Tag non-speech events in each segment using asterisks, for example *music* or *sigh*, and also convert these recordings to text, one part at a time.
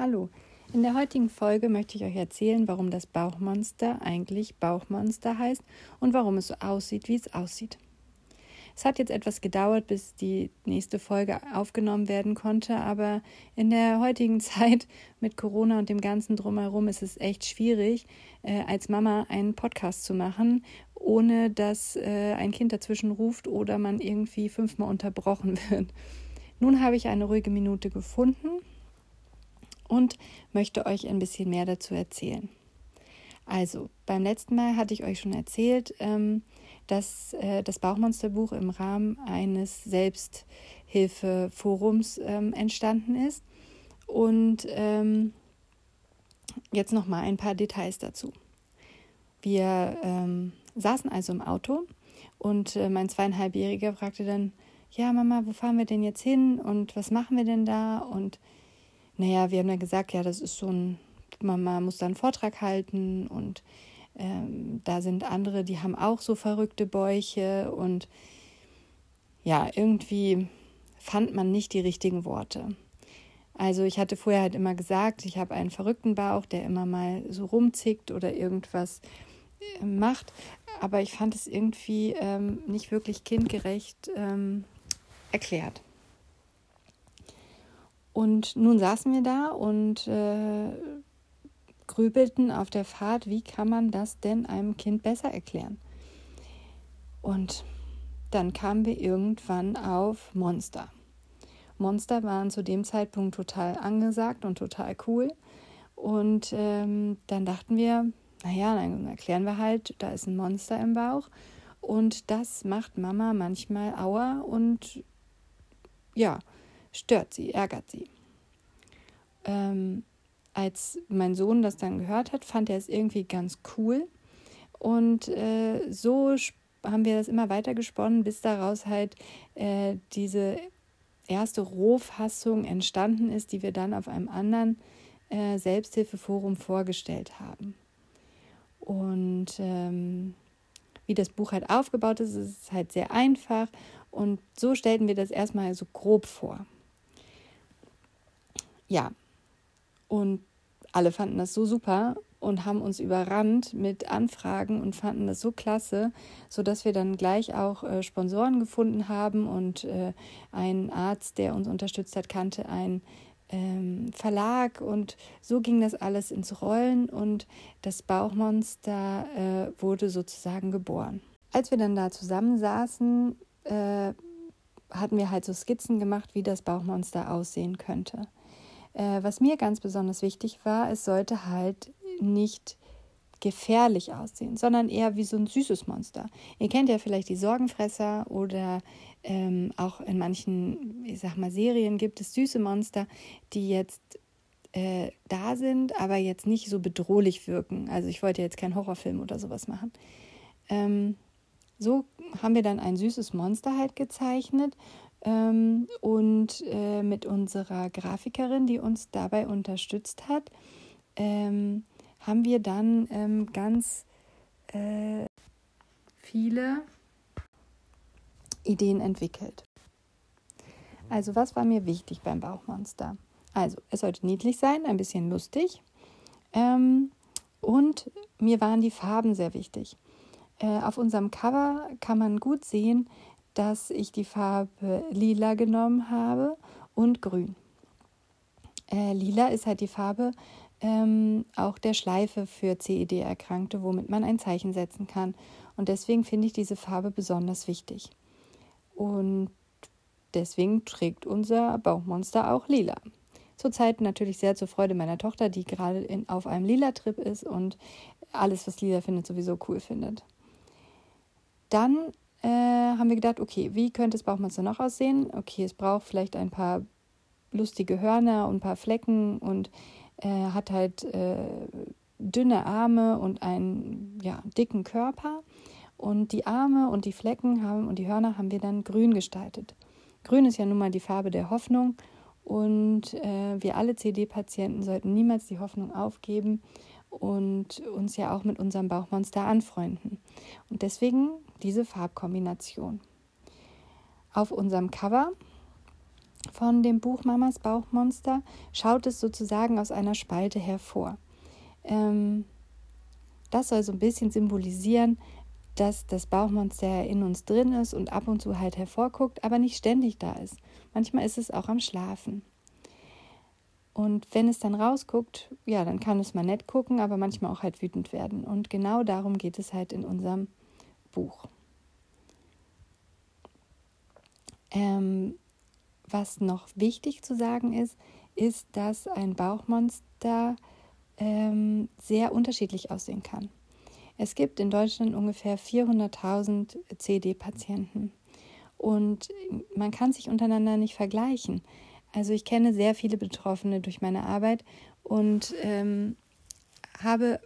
Hallo, in der heutigen Folge möchte ich euch erzählen, warum das Bauchmonster eigentlich Bauchmonster heißt und warum es so aussieht, wie es aussieht. Es hat jetzt etwas gedauert, bis die nächste Folge aufgenommen werden konnte, aber in der heutigen *laughs* Zeit mit Corona und dem ganzen drumherum ist es echt schwierig, äh, als Mama einen Podcast zu machen, ohne dass äh, ein Kind dazwischen ruft oder man irgendwie fünfmal unterbrochen *laughs* wird. Nun habe ich eine ruhige Minute gefunden und möchte euch ein bisschen mehr dazu erzählen. Also, beim letzten Mal hatte ich euch schon erzählt, ähm, dass äh, das Bauchmonsterbuch im Rahmen eines Selbsthilfeforums ähm, entstanden ist. Und ähm, jetzt noch mal ein paar Details dazu. Wir saßen also im Auto und äh, mein zweieinhalbjähriger fragte dann, ja Mama, wo fahren wir denn jetzt hin und was machen wir denn da? Und naja, wir haben dann gesagt, ja, das ist so ein, Mama muss da einen Vortrag halten und ähm, da sind andere, die haben auch so verrückte Bäuche und ja, irgendwie fand man nicht die richtigen Worte. Also ich hatte vorher halt immer gesagt, ich habe einen verrückten Bauch, der immer mal so rumzickt oder irgendwas äh, macht, aber ich fand es irgendwie ähm, nicht wirklich kindgerecht ähm, erklärt. Und nun saßen wir da und äh, grübelten auf der Fahrt, wie kann man das denn einem Kind besser erklären? Und dann kamen wir irgendwann auf Monster. Monster waren zu dem Zeitpunkt total angesagt und total cool. Und ähm, dann dachten wir, naja, dann erklären wir halt, da ist ein Monster im Bauch. Und das macht Mama manchmal Aua und ja, stört sie, ärgert sie. Ähm, als mein Sohn das dann gehört hat, fand er es irgendwie ganz cool. Und äh, so haben wir das immer weiter gesponnen, bis daraus halt äh, diese erste Rohfassung entstanden ist, die wir dann auf einem anderen äh, Selbsthilfeforum vorgestellt haben. Und ähm, wie das Buch halt aufgebaut ist, ist es halt sehr einfach. Und so stellten wir das erstmal so grob vor. Ja, und alle fanden das so super und haben uns überrannt mit Anfragen und fanden das so klasse, sodass wir dann gleich auch äh, Sponsoren gefunden haben und äh, ein Arzt, der uns unterstützt hat, kannte einen ähm, Verlag und so ging das alles ins Rollen und das Bauchmonster äh, wurde sozusagen geboren. Als wir dann da zusammensaßen, äh, hatten wir halt so Skizzen gemacht, wie das Bauchmonster aussehen könnte. Äh, was mir ganz besonders wichtig war, es sollte halt nicht gefährlich aussehen, sondern eher wie so ein süßes Monster. Ihr kennt ja vielleicht die Sorgenfresser oder ähm, auch in manchen, ich sag mal, Serien gibt es süße Monster, die jetzt äh, da sind, aber jetzt nicht so bedrohlich wirken. Also ich wollte jetzt keinen Horrorfilm oder sowas machen. Ähm, so haben wir dann ein süßes Monster halt gezeichnet ähm, und äh, mit unserer Grafikerin, die uns dabei unterstützt hat, ähm, haben wir dann ähm, ganz äh, viele Ideen entwickelt. Also was war mir wichtig beim Bauchmonster? Also es sollte niedlich sein, ein bisschen lustig ähm, und mir waren die Farben sehr wichtig. Äh, auf unserem Cover kann man gut sehen, dass ich die Farbe lila genommen habe und grün. Äh, lila ist halt die Farbe ähm, auch der Schleife für CED-Erkrankte, womit man ein Zeichen setzen kann. Und deswegen finde ich diese Farbe besonders wichtig. Und deswegen trägt unser Bauchmonster auch lila. Zurzeit natürlich sehr zur Freude meiner Tochter, die gerade auf einem lila Trip ist und alles, was lila findet, sowieso cool findet. Dann äh, haben wir gedacht, okay, wie könnte das Bauchmonster noch aussehen? Okay, es braucht vielleicht ein paar lustige Hörner und ein paar Flecken und äh, hat halt äh, dünne Arme und einen ja, dicken Körper. Und die Arme und die Flecken haben und die Hörner haben wir dann grün gestaltet. Grün ist ja nun mal die Farbe der Hoffnung und äh, wir alle CD-Patienten sollten niemals die Hoffnung aufgeben und uns ja auch mit unserem Bauchmonster anfreunden. Und deswegen diese Farbkombination. Auf unserem Cover von dem Buch Mamas Bauchmonster schaut es sozusagen aus einer Spalte hervor. Ähm, das soll so ein bisschen symbolisieren, dass das Bauchmonster in uns drin ist und ab und zu halt hervorguckt, aber nicht ständig da ist. Manchmal ist es auch am Schlafen. Und wenn es dann rausguckt, ja, dann kann es mal nett gucken, aber manchmal auch halt wütend werden. Und genau darum geht es halt in unserem Buch. Ähm, was noch wichtig zu sagen ist, ist, dass ein Bauchmonster ähm, sehr unterschiedlich aussehen kann. Es gibt in Deutschland ungefähr 400.000 CD-Patienten und man kann sich untereinander nicht vergleichen. Also ich kenne sehr viele Betroffene durch meine Arbeit und ähm, habe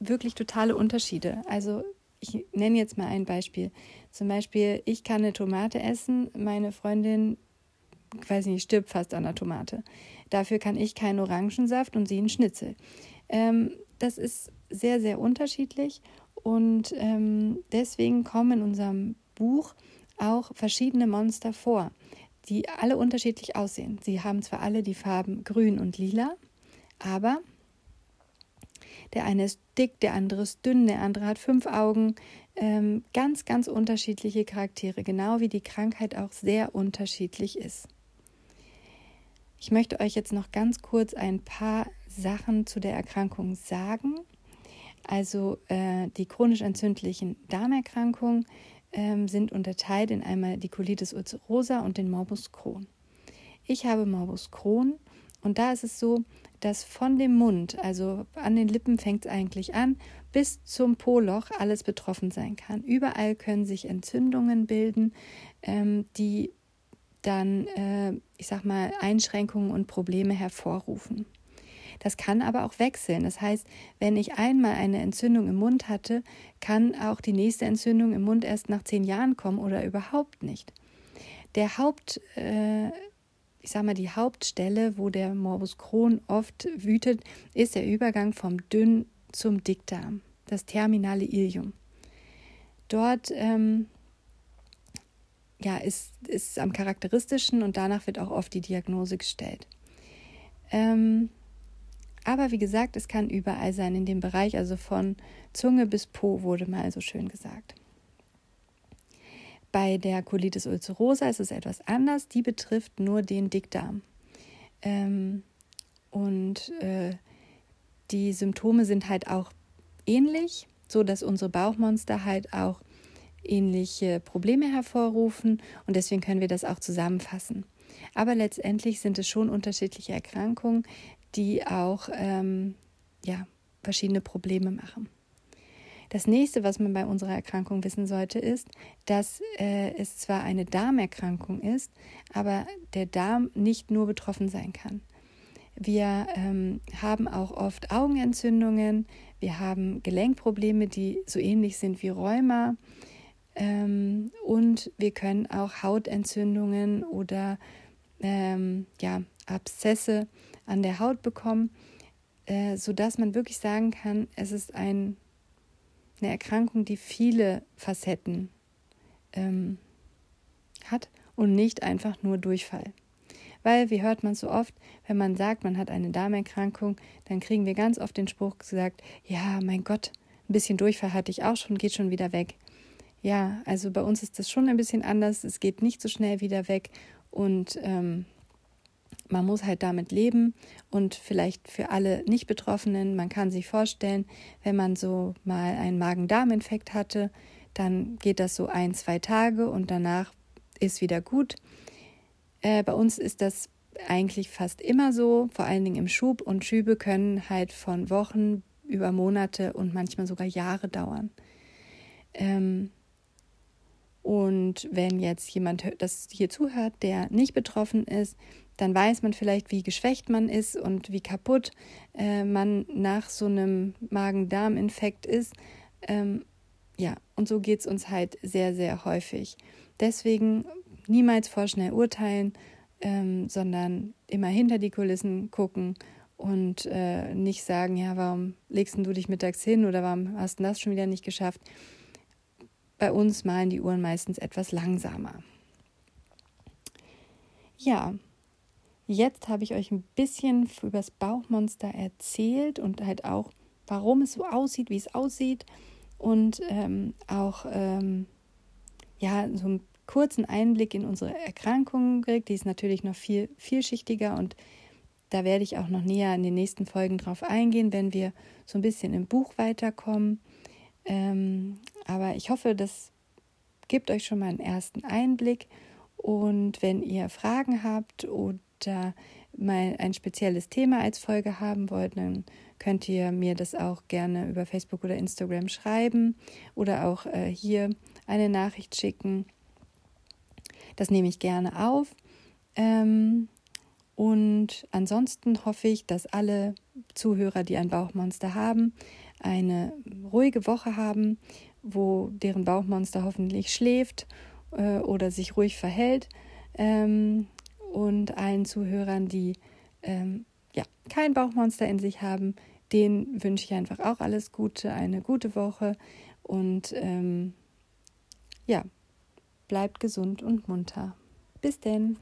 wirklich totale Unterschiede. Also ich nenne jetzt mal ein Beispiel. Zum Beispiel, ich kann eine Tomate essen, meine Freundin, weiß nicht, stirbt fast an der Tomate. Dafür kann ich keinen Orangensaft und sie einen Schnitzel. Ähm, das ist sehr, sehr unterschiedlich und ähm, deswegen kommen in unserem Buch auch verschiedene Monster vor, die alle unterschiedlich aussehen. Sie haben zwar alle die Farben grün und lila, aber der eine ist dick, der andere ist dünn, der andere hat fünf Augen. Ähm, ganz, ganz unterschiedliche Charaktere, genau wie die Krankheit auch sehr unterschiedlich ist. Ich möchte euch jetzt noch ganz kurz ein paar Sachen zu der Erkrankung sagen. Also äh, die chronisch entzündlichen Darmerkrankungen ähm, sind unterteilt in einmal die Colitis ulcerosa und den Morbus Crohn. Ich habe Morbus Crohn und da ist es so, dass von dem Mund, also an den Lippen fängt es eigentlich an, bis zum Poloch alles betroffen sein kann. Überall können sich Entzündungen bilden, ähm, die dann, äh, ich sag mal, Einschränkungen und Probleme hervorrufen. Das kann aber auch wechseln. Das heißt, wenn ich einmal eine Entzündung im Mund hatte, kann auch die nächste Entzündung im Mund erst nach zehn Jahren kommen oder überhaupt nicht. Der Haupt, äh, ich sag mal, die Hauptstelle, wo der Morbus Crohn oft wütet, ist der Übergang vom Dünn zum Dickdarm, das terminale Ilium. Dort ähm, ja, ist, ist am charakteristischen und danach wird auch oft die Diagnose gestellt. Ähm, aber wie gesagt, es kann überall sein in dem Bereich, also von Zunge bis Po wurde mal so schön gesagt. Bei der Colitis ulcerosa ist es etwas anders. Die betrifft nur den Dickdarm. Ähm, und äh, die Symptome sind halt auch ähnlich, so dass unsere Bauchmonster halt auch ähnliche Probleme hervorrufen und deswegen können wir das auch zusammenfassen. Aber letztendlich sind es schon unterschiedliche Erkrankungen, die auch ähm, ja, verschiedene Probleme machen. Das nächste, was man bei unserer Erkrankung wissen sollte, ist, dass äh, es zwar eine Darmerkrankung ist, aber der Darm nicht nur betroffen sein kann. Wir ähm, haben auch oft Augenentzündungen, wir haben Gelenkprobleme, die so ähnlich sind wie Rheuma. Ähm, und wir können auch Hautentzündungen oder ähm, ja, Abszesse an der Haut bekommen, äh, sodass man wirklich sagen kann, es ist ein, eine Erkrankung, die viele Facetten ähm, hat und nicht einfach nur Durchfall. Weil, wie hört man so oft, wenn man sagt, man hat eine Darmerkrankung, dann kriegen wir ganz oft den Spruch gesagt, ja, mein Gott, ein bisschen Durchfall hatte ich auch schon, geht schon wieder weg. Ja, also bei uns ist das schon ein bisschen anders, es geht nicht so schnell wieder weg und ähm, man muss halt damit leben und vielleicht für alle Nicht-Betroffenen, man kann sich vorstellen, wenn man so mal einen Magen-Darm-Infekt hatte, dann geht das so ein, zwei Tage und danach ist wieder gut. Äh, bei uns ist das eigentlich fast immer so, vor allen Dingen im Schub und Schübe können halt von Wochen über Monate und manchmal sogar Jahre dauern. Ähm, und wenn jetzt jemand das hier zuhört, der nicht betroffen ist, dann weiß man vielleicht, wie geschwächt man ist und wie kaputt äh, man nach so einem Magen-Darm-Infekt ist. Ähm, ja, und so geht es uns halt sehr, sehr häufig. Deswegen niemals vorschnell urteilen, ähm, sondern immer hinter die Kulissen gucken und äh, nicht sagen, ja, warum legst du dich mittags hin oder warum hast du das schon wieder nicht geschafft? Bei uns malen die Uhren meistens etwas langsamer. ja, jetzt habe ich euch ein bisschen über das Bauchmonster erzählt und halt auch, warum es so aussieht, wie es aussieht und ähm, auch ähm, ja so einen kurzen Einblick in unsere Erkrankung gekriegt. Die ist natürlich noch viel vielschichtiger und da werde ich auch noch näher in den nächsten Folgen drauf eingehen, wenn wir so ein bisschen im Buch weiterkommen. Ähm, aber ich hoffe, das gibt euch schon mal einen ersten Einblick. Und wenn ihr Fragen habt oder mal ein spezielles Thema als Folge haben wollt, dann könnt ihr mir das auch gerne über Facebook oder Instagram schreiben oder auch äh, hier eine Nachricht schicken. Das nehme ich gerne auf. Ähm, und ansonsten hoffe ich, dass alle Zuhörer, die ein Bauchmonster haben, eine ruhige Woche haben, wo deren Bauchmonster hoffentlich schläft äh, oder sich ruhig verhält. Ähm, und allen Zuhörern, die ähm, ja, kein Bauchmonster in sich haben, denen wünsche ich einfach auch alles Gute, eine gute Woche und ähm, ja, bleibt gesund und munter. Bis denn.